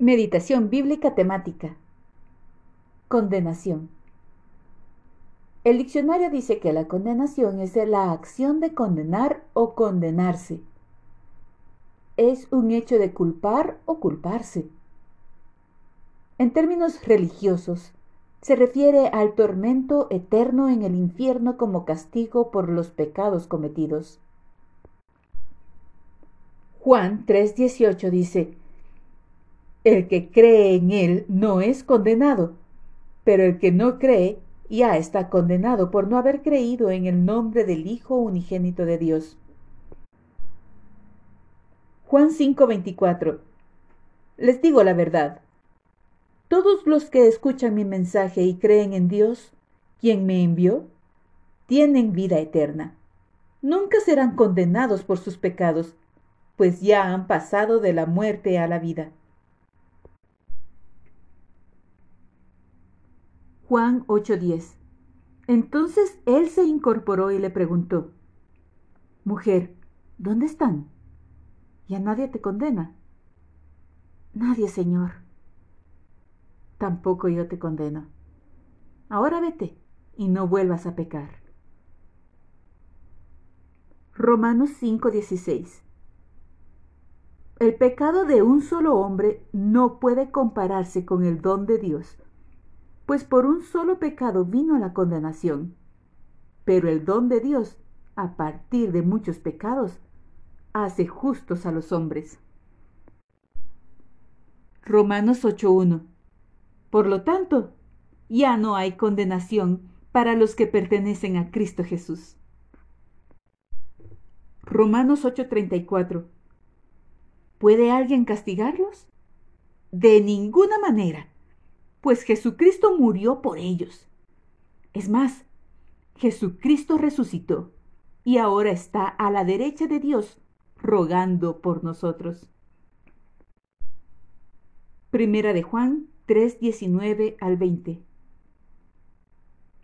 Meditación bíblica temática. Condenación. El diccionario dice que la condenación es la acción de condenar o condenarse. Es un hecho de culpar o culparse. En términos religiosos, se refiere al tormento eterno en el infierno como castigo por los pecados cometidos. Juan 3:18 dice, el que cree en Él no es condenado, pero el que no cree ya está condenado por no haber creído en el nombre del Hijo unigénito de Dios. Juan 5:24 Les digo la verdad. Todos los que escuchan mi mensaje y creen en Dios, quien me envió, tienen vida eterna. Nunca serán condenados por sus pecados, pues ya han pasado de la muerte a la vida. Juan 8:10 Entonces él se incorporó y le preguntó, Mujer, ¿dónde están? ¿Ya nadie te condena? Nadie, Señor. Tampoco yo te condeno. Ahora vete y no vuelvas a pecar. Romanos 5:16 El pecado de un solo hombre no puede compararse con el don de Dios pues por un solo pecado vino la condenación. Pero el don de Dios, a partir de muchos pecados, hace justos a los hombres. Romanos 8.1 Por lo tanto, ya no hay condenación para los que pertenecen a Cristo Jesús. Romanos 8:34 ¿Puede alguien castigarlos? De ninguna manera pues Jesucristo murió por ellos. Es más, Jesucristo resucitó y ahora está a la derecha de Dios rogando por nosotros. Primera de Juan 3, 19 al 20.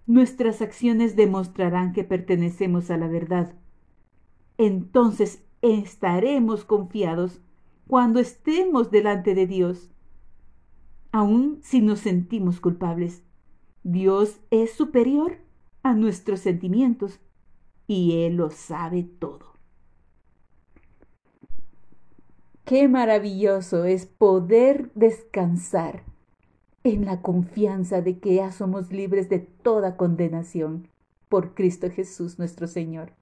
Nuestras acciones demostrarán que pertenecemos a la verdad. Entonces estaremos confiados cuando estemos delante de Dios aun si nos sentimos culpables. Dios es superior a nuestros sentimientos y Él lo sabe todo. Qué maravilloso es poder descansar en la confianza de que ya somos libres de toda condenación por Cristo Jesús nuestro Señor.